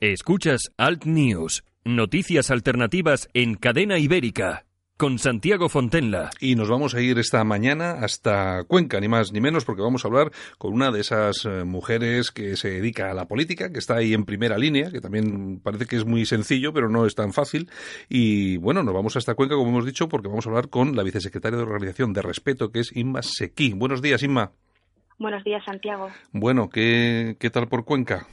Escuchas Alt News, noticias alternativas en cadena ibérica, con Santiago Fontenla. Y nos vamos a ir esta mañana hasta Cuenca, ni más ni menos, porque vamos a hablar con una de esas eh, mujeres que se dedica a la política, que está ahí en primera línea, que también parece que es muy sencillo, pero no es tan fácil. Y bueno, nos vamos hasta Cuenca, como hemos dicho, porque vamos a hablar con la vicesecretaria de Organización de Respeto, que es Inma Sequí. Buenos días, Inma. Buenos días, Santiago. Bueno, ¿qué, qué tal por Cuenca?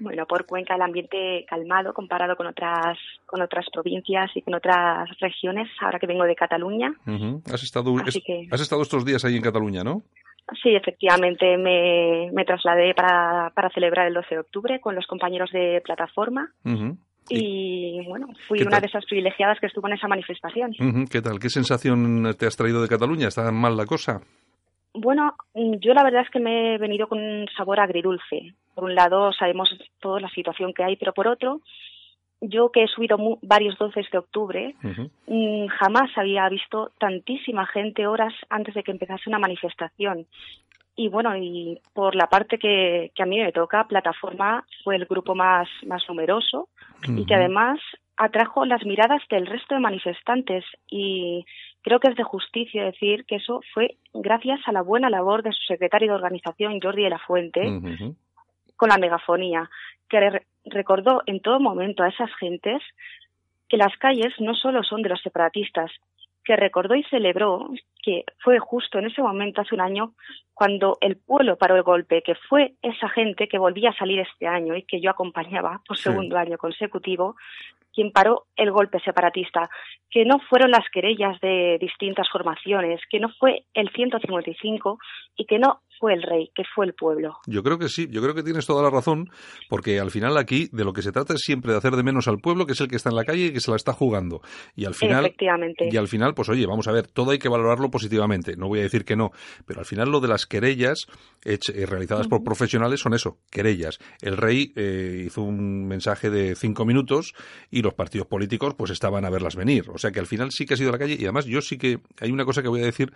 Bueno, por Cuenca el ambiente calmado comparado con otras con otras provincias y con otras regiones. Ahora que vengo de Cataluña. Has estado has estado estos días ahí en Cataluña, ¿no? Sí, efectivamente me, me trasladé para, para celebrar el 12 de octubre con los compañeros de plataforma. Y bueno, fui una de esas privilegiadas que estuvo en esa manifestación. ¿Qué tal? ¿Qué sensación te has traído de Cataluña? ¿Está mal la cosa? Bueno, mm, yo la verdad es que me he venido con un sabor agridulce. Por un lado, sabemos toda la situación que hay, pero por otro, yo que he subido varios 12 de octubre, mm, jamás había visto tantísima gente horas antes de que empezase una manifestación. Y bueno, y por la parte que, que a mí me toca, Plataforma fue el grupo más, más numeroso y que además atrajo las miradas del resto de manifestantes y creo que es de justicia decir que eso fue gracias a la buena labor de su secretario de organización, Jordi de la Fuente, con la megafonía, que recordó en todo momento a esas gentes que las calles no solo son de los separatistas, que recordó y celebró que fue justo en ese momento, hace un año, cuando el pueblo paró el golpe, que fue esa gente que volvía a salir este año y que yo acompañaba por segundo año consecutivo, quien paró el golpe separatista, que no fueron las querellas de distintas formaciones, que no fue el 155 y que no fue el rey, que fue el pueblo. Yo creo que sí, yo creo que tienes toda la razón, porque al final aquí de lo que se trata es siempre de hacer de menos al pueblo, que es el que está en la calle y que se la está jugando. Y al final, Efectivamente. y al final, pues oye, vamos a ver, todo hay que valorarlo positivamente. No voy a decir que no, pero al final lo de las querellas eh, realizadas por profesionales son eso, querellas. El rey eh, hizo un mensaje de cinco minutos y los partidos políticos pues estaban a verlas venir. O sea que al final sí que ha sido la calle y además yo sí que hay una cosa que voy a decir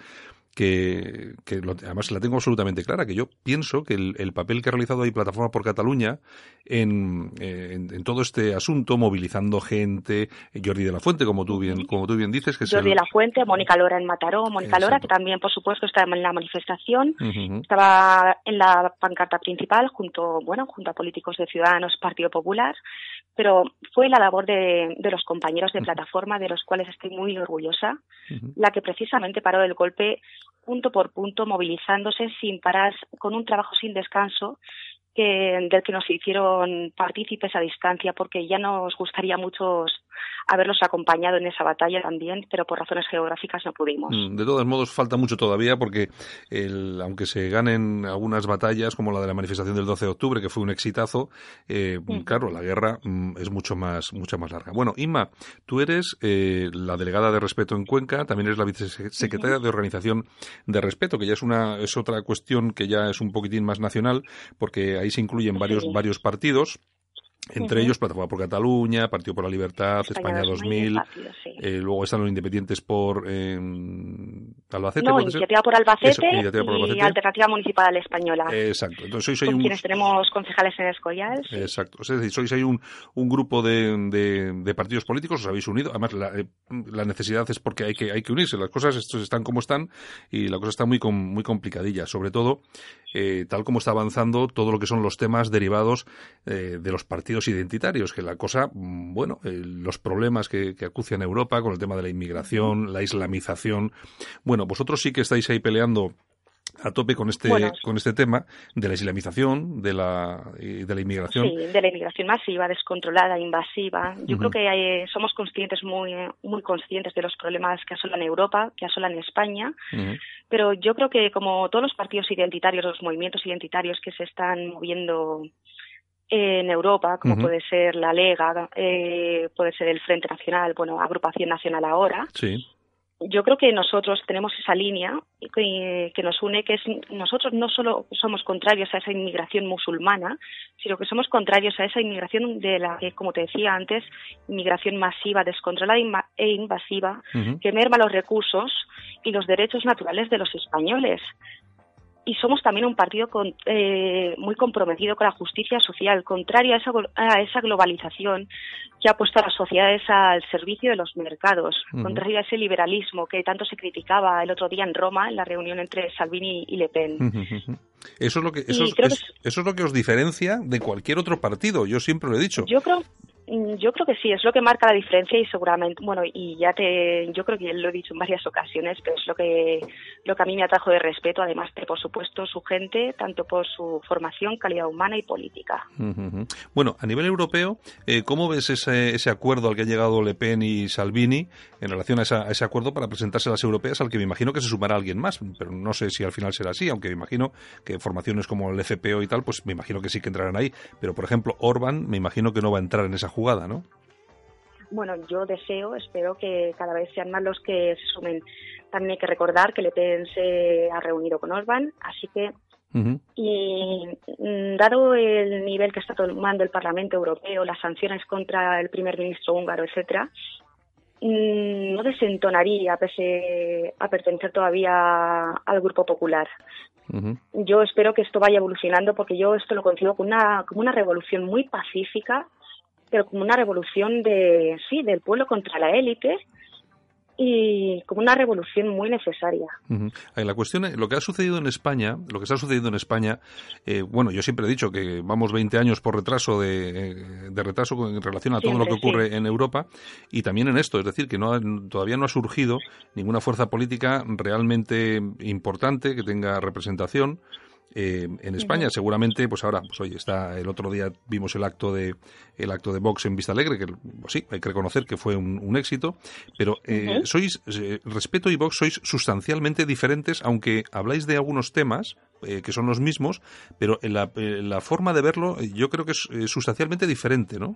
que, que además la tengo absolutamente clara, que yo pienso que el, papel que ha realizado ahí Plataforma por Cataluña en, en, todo este asunto, movilizando gente, Jordi de la Fuente, como tú bien, como tú bien dices, que Jordi de la Fuente, Mónica Lora en Mataró, Mónica Lora, que también, por supuesto, estaba en la manifestación, estaba en la pancarta principal junto, bueno, junto a políticos de Ciudadanos, Partido Popular, pero fue la labor de, de los compañeros de plataforma, de los cuales estoy muy orgullosa, la que precisamente paró el golpe punto por punto, movilizándose sin parar, con un trabajo sin descanso que, del que nos hicieron partícipes a distancia, porque ya nos gustaría mucho haberlos acompañado en esa batalla también, pero por razones geográficas no pudimos. Mm, de todos modos, falta mucho todavía porque el, aunque se ganen algunas batallas, como la de la manifestación del 12 de octubre, que fue un exitazo, eh, claro, la guerra mm, es mucho más, mucho más larga. Bueno, Inma, tú eres eh, la delegada de respeto en Cuenca, también eres la vicesecretaria de organización de respeto, que ya es una, es otra cuestión que ya es un poquitín más nacional, porque ahí se incluyen varios, varios partidos. Entre ellos Plataforma por Cataluña, Partido por la Libertad, España, 2000, eh, luego están los independientes por eh, Albacete. No, Iniciativa por Albacete, y Alternativa Municipal Española. Exacto. Entonces sois un... quienes tenemos concejales en Escoyal. Exacto. Es decir, sois ahí un, un grupo de, de, partidos políticos, os habéis unido. Además, la, eh, la, necesidad es porque hay que, hay que unirse. Las cosas estos están como están y la cosa está muy, muy complicadilla. Sobre todo, eh, tal como está avanzando todo lo que son los temas derivados eh, de los partidos identitarios, que la cosa, mm, bueno, eh, los problemas que, que acucian Europa con el tema de la inmigración, la islamización. Bueno, vosotros sí que estáis ahí peleando a tope con este con este tema de la islamización, de la de la inmigración. Sí, de la inmigración masiva, descontrolada, invasiva. Yo creo que somos conscientes muy muy conscientes de los problemas que asolan Europa, que asolan España. Pero yo creo que como todos los partidos identitarios, los movimientos identitarios que se están moviendo en Europa, como puede ser la Lega, eh, puede ser el Frente Nacional, bueno, Agrupación Nacional ahora. Sí. Yo creo que nosotros tenemos esa línea que, que, nos une, que es nosotros no solo somos contrarios a esa inmigración musulmana, sino que somos contrarios a esa inmigración de la que, como te decía antes, inmigración masiva, descontrolada e invasiva, que merma los recursos y los derechos naturales de los españoles y somos también un partido con, eh, muy comprometido con la justicia social, contrario a esa, a esa globalización que ha puesto a las sociedades al servicio de los mercados, contrario a ese liberalismo que tanto se criticaba el otro día en Roma en la reunión entre Salvini y Le Pen. Eso es lo que eso, es, eso es lo que os diferencia de cualquier otro partido. Yo siempre lo he dicho. Yo creo yo creo que sí, es lo que marca la diferencia y seguramente, bueno, y ya te, yo creo que lo he dicho en varias ocasiones, pero es lo que, lo que a mí me atrajo de respeto, además de, por supuesto, su gente, tanto por su formación, calidad humana y política. Bueno, a nivel europeo, eh, ¿cómo ves ese, ese acuerdo al que han llegado Le Pen y Salvini en relación a, ese acuerdo para presentarse a las europeas, al que me imagino que se sumará alguien más, pero no sé si al final será así, aunque me imagino que formaciones como el FPO y tal, pues me imagino que sí que entrarán ahí, pero por ejemplo, Orban, me imagino que no va a entrar en esa jugada, ¿no? Bueno, yo deseo, espero que cada vez sean más los que se sumen. También hay que recordar que Le Pen se ha reunido con Orban, así que Y mm, dado el nivel que está tomando el Parlamento Europeo, las sanciones contra el primer ministro húngaro, etcétera, mm, no desentonaría pese a pertenecer todavía al Grupo Popular. Yo espero que esto vaya evolucionando porque yo esto lo concibo como una, como una revolución muy pacífica pero como una revolución de, sí, del pueblo contra la élite y como una revolución muy necesaria. La cuestión, lo que ha sucedido en España, lo que está sucediendo en España, eh, bueno, yo siempre he dicho que vamos 20 años por retraso de, retraso en relación a todo lo que ocurre en Europa y también en esto, es decir, que no todavía no ha surgido ninguna fuerza política realmente importante que tenga representación eh, en España. Seguramente, pues ahora, pues oye, está el otro día vimos el acto de el acto de Vox en Vista Alegre, que pues sí, hay que reconocer que fue un, éxito, pero eh, sois, eh, Respeto y Vox sois sustancialmente diferentes, aunque habláis de algunos temas que son los mismos, pero en la, la, forma de verlo yo creo que es sustancialmente diferente, ¿no?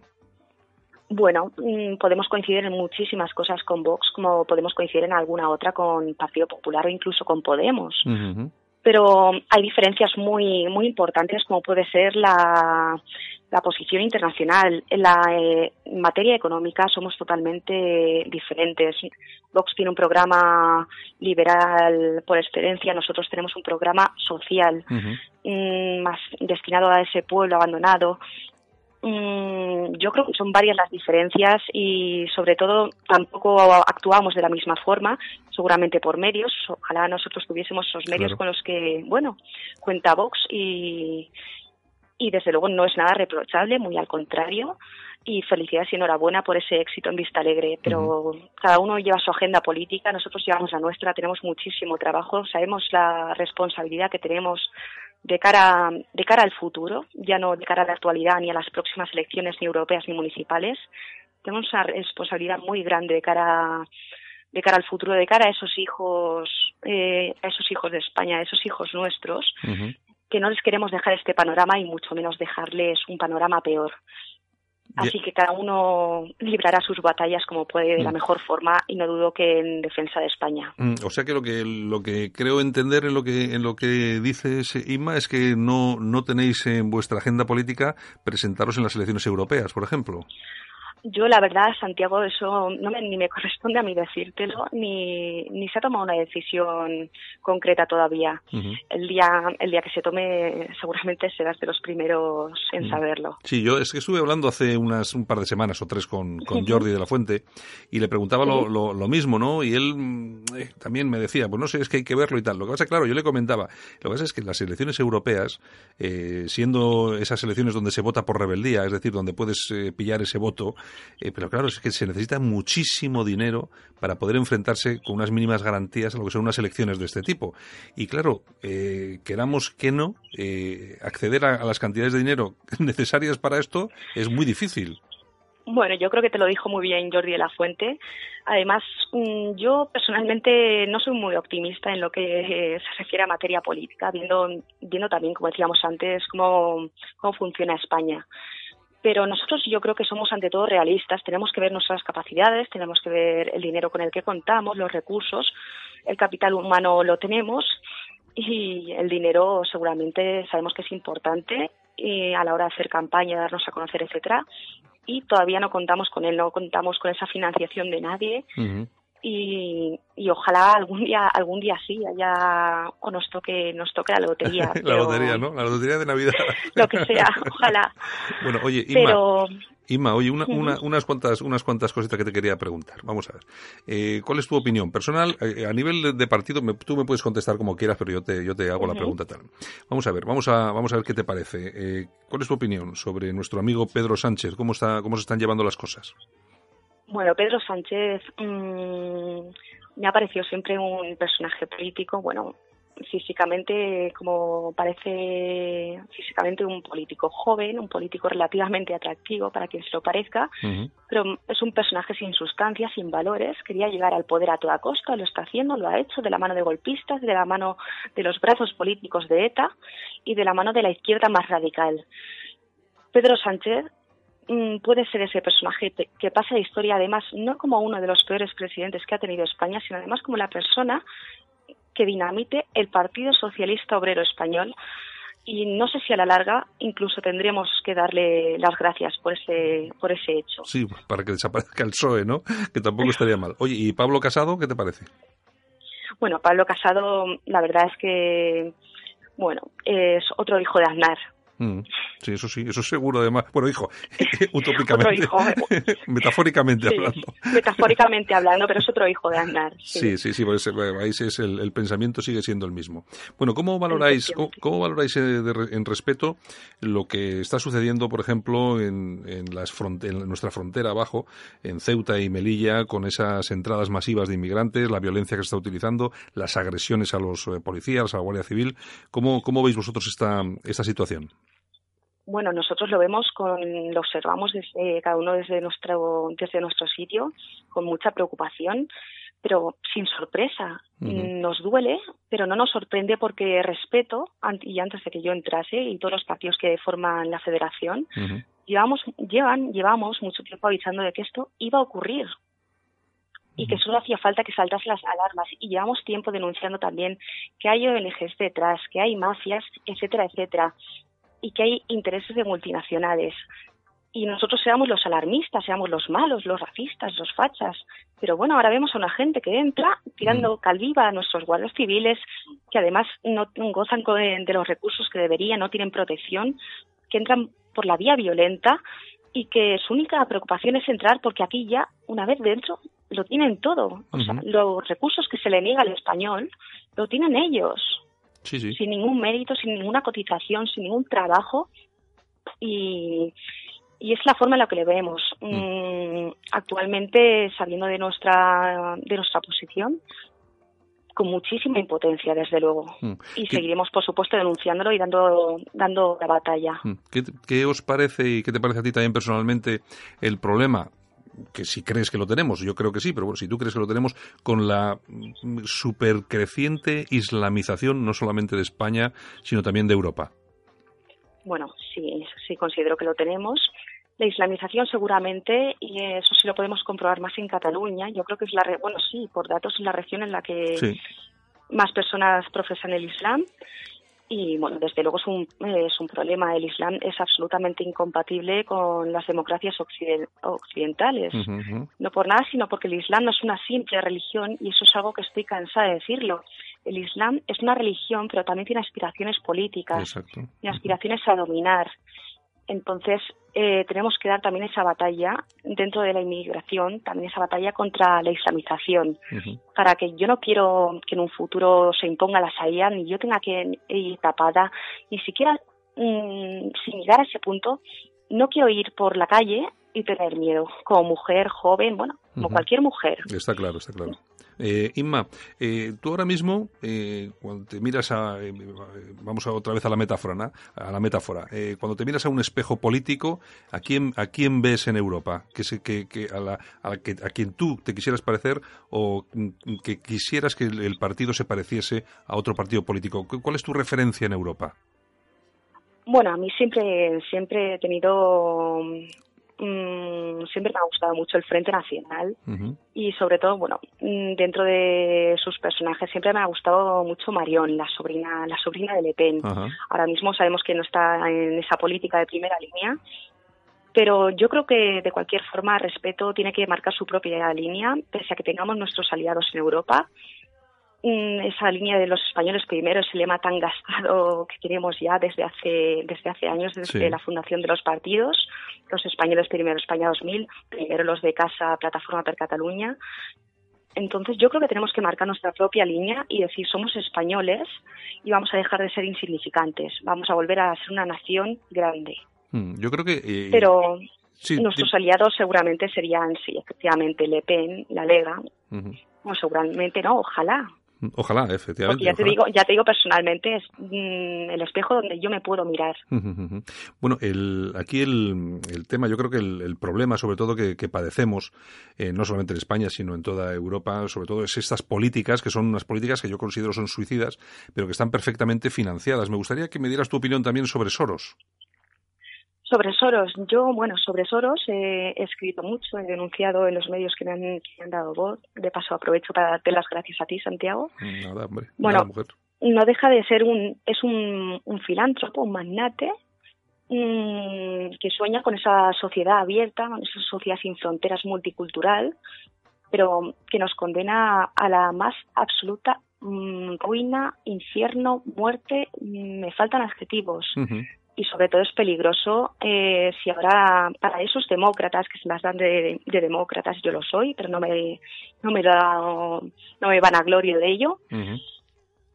Bueno, mm, podemos coincidir en muchísimas cosas con Vox, como podemos coincidir en alguna otra con Partido Popular o incluso con Podemos pero hay diferencias muy, muy importantes como puede ser la, la posición internacional. En la eh, materia económica somos totalmente diferentes. Vox tiene un programa liberal por excelencia, nosotros tenemos un programa social mm, más destinado a ese pueblo abandonado yo creo que son varias las diferencias y sobre todo tampoco actuamos de la misma forma, seguramente por medios. Ojalá nosotros tuviésemos esos medios con los que, bueno, cuenta Vox y, y desde luego no es nada reprochable, muy al contrario. Y felicidades y enhorabuena por ese éxito en Vista Alegre. Pero cada uno lleva su agenda política, nosotros llevamos la nuestra, tenemos muchísimo trabajo, sabemos la responsabilidad que tenemos de cara, de cara al futuro, ya no de cara a la actualidad ni a las próximas elecciones ni europeas ni municipales. Tenemos una responsabilidad muy grande de cara, de cara al futuro, de cara a esos hijos, eh, a esos hijos de España, a esos hijos nuestros, que no les queremos dejar este panorama y mucho menos dejarles un panorama peor. Así que cada uno librará sus batallas como puede de la mm. mejor forma y no dudo que en defensa de España. Mm, o sea que lo que lo que creo entender en lo que en lo que dices Inma es que no no tenéis en vuestra agenda política presentaros en las elecciones europeas, por ejemplo. Yo, la verdad, Santiago, eso no me, ni me corresponde a mí decírtelo, ni, ni se ha tomado una decisión concreta todavía. El día el día que se tome, seguramente serás de los primeros en saberlo. Sí, yo es que estuve hablando hace unas un par de semanas o tres con, con Jordi de la Fuente y le preguntaba lo, lo, mismo, ¿no? Y él mm, eh, también me decía, pues no sé, es que hay que verlo y tal. Lo que pasa, claro, yo le comentaba, lo que pasa es que las elecciones europeas, eh, siendo esas elecciones donde se vota por rebeldía, es decir, donde puedes eh, pillar ese voto, eh, pero claro, es que se necesita muchísimo dinero para poder enfrentarse con unas mínimas garantías a lo que son unas elecciones de este tipo. Y claro, eh, queramos que no, eh, acceder a, las cantidades de dinero necesarias para esto es muy difícil. Bueno, yo creo que te lo dijo muy bien Jordi de la Fuente. Además, mm, yo personalmente no soy muy optimista en lo que eh, se refiere a materia política, viendo, viendo también, como decíamos antes, cómo, cómo funciona España. Pero nosotros yo creo que somos ante todo realistas, tenemos que ver nuestras capacidades, tenemos que ver el dinero con el que contamos, los recursos, el capital humano lo tenemos y el dinero seguramente sabemos que es importante a la hora de hacer campaña, darnos a conocer, etcétera, y todavía no contamos con él, no contamos con esa financiación de nadie. Y, y, ojalá algún día algún día sí haya o nos toque nos toque la lotería la lotería no la lotería de navidad lo que sea ojalá bueno oye pero Inma, oye, una, unas, cuantas, unas cuantas cositas que te quería preguntar. Vamos a ver. Eh, ¿Cuál es tu opinión personal? Eh, a nivel de, partido, tú me puedes contestar como quieras, pero yo te, yo te hago la pregunta tal. Vamos a ver, vamos a, vamos a ver qué te parece. Eh, ¿Cuál es tu opinión sobre nuestro amigo Pedro Sánchez? ¿Cómo, está, cómo se están llevando las cosas? Bueno, Pedro Sánchez mmm, me ha parecido siempre un personaje político, bueno, físicamente, como parece físicamente un político joven, un político relativamente atractivo para quien se lo parezca, pero es un personaje sin sustancia, sin valores, quería llegar al poder a toda costa, lo está haciendo, lo ha hecho de la mano de golpistas, de la mano de los brazos políticos de ETA y de la mano de la izquierda más radical. Pedro Sánchez mm, puede ser ese personaje que pasa la historia, además, no como uno de los peores presidentes que ha tenido España, sino además como la persona que dinamite el Partido Socialista Obrero Español y no sé si a la larga incluso tendríamos que darle las gracias por ese por ese hecho. Sí, para que desaparezca el PSOE, ¿no? Que tampoco estaría mal. Oye, ¿y Pablo Casado qué te parece? Bueno, Pablo Casado, la verdad es que, bueno, es otro hijo de Aznar. Mm. sí, eso sí, eso seguro además. Bueno, hijo, utópicamente, eh. metafóricamente hablando. Metafóricamente hablando, pero es otro hijo de Aznar. Sí, sí, sí, pues, ahí es el, pensamiento sigue siendo el mismo. Bueno, ¿cómo valoráis, cómo, valoráis eh, en respeto lo que está sucediendo, por ejemplo, en, en, las en nuestra frontera abajo, en Ceuta y Melilla, con esas entradas masivas de inmigrantes, la violencia que se está utilizando, las agresiones a los eh, policías, a la Guardia Civil? ¿Cómo, cómo veis vosotros esta, esta situación? Bueno, nosotros lo vemos con, lo observamos desde cada uno desde nuestro, desde nuestro sitio, con mucha preocupación, pero sin sorpresa. Nos duele, pero no nos sorprende porque respeto, y antes de que yo entrase, y todos los partidos que forman la federación, llevamos, llevan, llevamos mucho tiempo avisando de que esto iba a ocurrir. Y que solo hacía falta que saltasen las alarmas. Y llevamos tiempo denunciando también que hay ONGs detrás, que hay mafias, etcétera, etcétera y que hay intereses de multinacionales. Y nosotros seamos los alarmistas, seamos los malos, los racistas, los fachas. Pero bueno, ahora vemos a una gente que entra tirando mm. calviva a nuestros guardias civiles, que además no gozan de los recursos que deberían, no tienen protección, que entran por la vía violenta y que su única preocupación es entrar porque aquí ya, una vez dentro, lo tienen todo. O sea, los recursos que se le niega al español, lo tienen ellos sin ningún mérito, sin ninguna cotización, sin ningún trabajo. Y, y es la forma en la que le vemos. Mm. Mm, actualmente, saliendo de nuestra, de nuestra posición, con muchísima impotencia, desde luego. Mm. Y seguiremos, por supuesto, denunciándolo y dando, dando la batalla. ¿Qué, ¿Qué, os parece y qué te parece a ti también personalmente el problema que si crees que lo tenemos, yo creo que sí, pero bueno, si tú crees que lo tenemos, con la supercreciente islamización no solamente de España, sino también de Europa. Bueno, sí, sí considero que lo tenemos. La islamización seguramente, y eso sí lo podemos comprobar más en Cataluña, yo creo que es la, bueno, sí, por datos es la región en la que más personas profesan el Islam y bueno, desde luego es un, es un problema. El Islam es absolutamente incompatible con las democracias occidentales. No por nada, sino porque el Islam no es una simple religión y eso es algo que estoy cansada de decirlo. El Islam es una religión, pero también tiene aspiraciones políticas y aspiraciones a dominar. Entonces, eh, tenemos que dar también esa batalla dentro de la inmigración, también esa batalla contra la islamización, para que yo no quiero que en un futuro se imponga la Sharia, ni yo tenga que ir tapada, ni siquiera mm, sin llegar a ese punto, no quiero ir por la calle y tener miedo. Como mujer joven, bueno, como cualquier mujer. Está claro, está claro. Eh, Inma, eh, tú ahora mismo, eh, cuando te miras a, eh, vamos a otra vez a la metáfora, ¿no? a la metáfora, cuando te miras a un espejo político, ¿a quién, a quién ves en Europa? Que, que, a, la, a, que, a quien tú te quisieras parecer o que quisieras que el, el partido se pareciese a otro partido político. ¿Cuál es tu referencia en Europa? Bueno, a mí siempre, siempre he tenido Mm, siempre me ha gustado mucho el Frente Nacional y sobre todo, bueno, mm, dentro de sus personajes siempre me ha gustado mucho Marion, la sobrina, la sobrina de Le Pen. Ahora mismo sabemos que no está en esa política de primera línea, pero yo creo que de cualquier forma respeto tiene que marcar su propia línea, pese a que tengamos nuestros aliados en Europa esa línea de los españoles primero, ese lema tan gastado que tenemos ya desde hace, desde hace años, desde la fundación de los partidos, los españoles primero, España 2000, primero los de Casa Plataforma per Cataluña. Entonces yo creo que tenemos que marcar nuestra propia línea y decir somos españoles y vamos a dejar de ser insignificantes, vamos a volver a ser una nación grande. Mm, yo creo que... Eh, Pero nuestros aliados seguramente serían, sí, efectivamente, Le Pen, la Lega, o seguramente no, ojalá, Ojalá, efectivamente. ya te digo, ya te digo personalmente es mm, el espejo donde yo me puedo mirar. bueno, el, aquí el, el, tema, yo creo que el, problema, sobre todo que, padecemos, eh, no solamente en España, sino en toda Europa, sobre todo es estas políticas que son unas políticas que yo considero son suicidas, pero que están perfectamente financiadas. Me gustaría que me dieras tu opinión también sobre Soros. Sobre Soros, yo, bueno, sobre Soros he escrito mucho, he denunciado en los medios que me han, dado voz. De paso, aprovecho para darte las gracias a ti, Santiago. Nada, hombre. Bueno, no deja de ser un, es un, un filántropo, un magnate, mm, que sueña con esa sociedad abierta, con esa sociedad sin fronteras multicultural, pero que nos condena a la más absoluta mm, ruina, infierno, muerte, mm, me faltan adjetivos y sobre todo es peligroso eh, si ahora para esos demócratas que se las dan de, demócratas yo lo soy pero no me no me da, no me van a gloria de ello.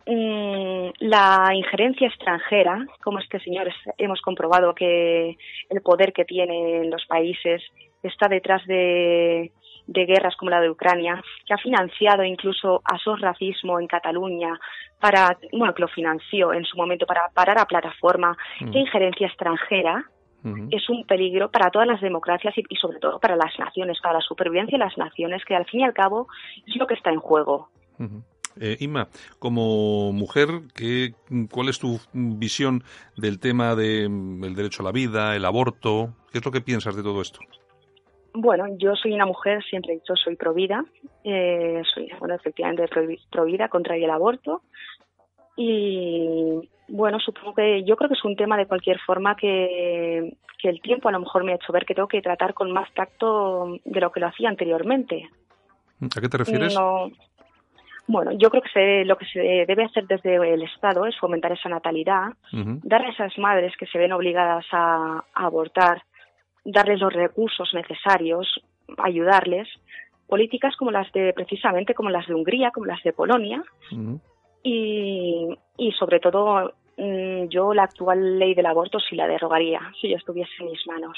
Mm, la injerencia extranjera como este señor hemos comprobado que el poder que tiene en los países está detrás de de guerras como la de Ucrania, que ha financiado incluso a SOS Racismo en Cataluña, para, bueno, que lo financió en su momento para parar a plataforma mm. de injerencia extranjera, es un peligro para todas las democracias y, sobre todo para las naciones, para la supervivencia de las naciones, que al fin y al cabo es lo que está en juego. Eh, Inma, como mujer, ¿qué, ¿cuál es tu visión del tema del mm, derecho a la vida, el aborto? ¿Qué es lo que piensas de todo esto? Bueno, yo soy una mujer, siempre he dicho, soy provida, eh, soy, bueno, efectivamente provida, contraria el aborto. Y bueno, supongo que yo creo que es un tema de cualquier forma que, que el tiempo a lo mejor me ha hecho ver que tengo que tratar con más tacto de lo que lo hacía anteriormente. ¿A qué te refieres? bueno, yo creo que lo que se debe hacer desde el Estado es fomentar esa natalidad, dar a esas madres que se ven obligadas a abortar darles los recursos necesarios, ayudarles, políticas como las de, precisamente como las de Hungría, como las de Polonia, y, y sobre todo mm, yo la actual ley del aborto sí la derogaría, si yo estuviese en mis manos.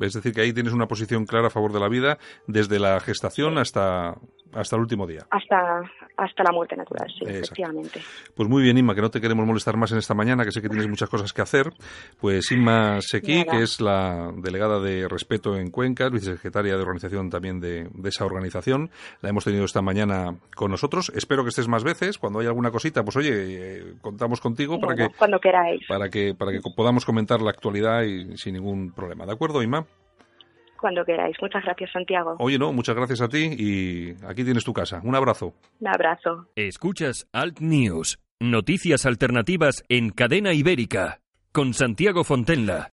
Es decir, que ahí tienes una posición clara a favor de la vida desde la gestación hasta, hasta el último día. Hasta, hasta la muerte natural, sí, efectivamente. Pues muy bien, Inma, que no te queremos molestar más en esta mañana, que sé que tienes muchas cosas que hacer. Pues Inma Sequi, que es la delegada de Respeto en Cuenca, vicesecretaria de organización también de, esa organización, la hemos tenido esta mañana con nosotros. Espero que estés más veces. Cuando haya alguna cosita, pues oye, eh, contamos contigo para que... Cuando queráis. Para que, para que podamos comentar la actualidad y sin ningún problema. ¿De acuerdo, Inma? Cuando queráis. Muchas gracias, Santiago. Oye, no, muchas gracias a ti y aquí tienes tu casa. Un abrazo. Un abrazo. Escuchas Alt News, noticias alternativas en cadena ibérica, con Santiago Fontenla.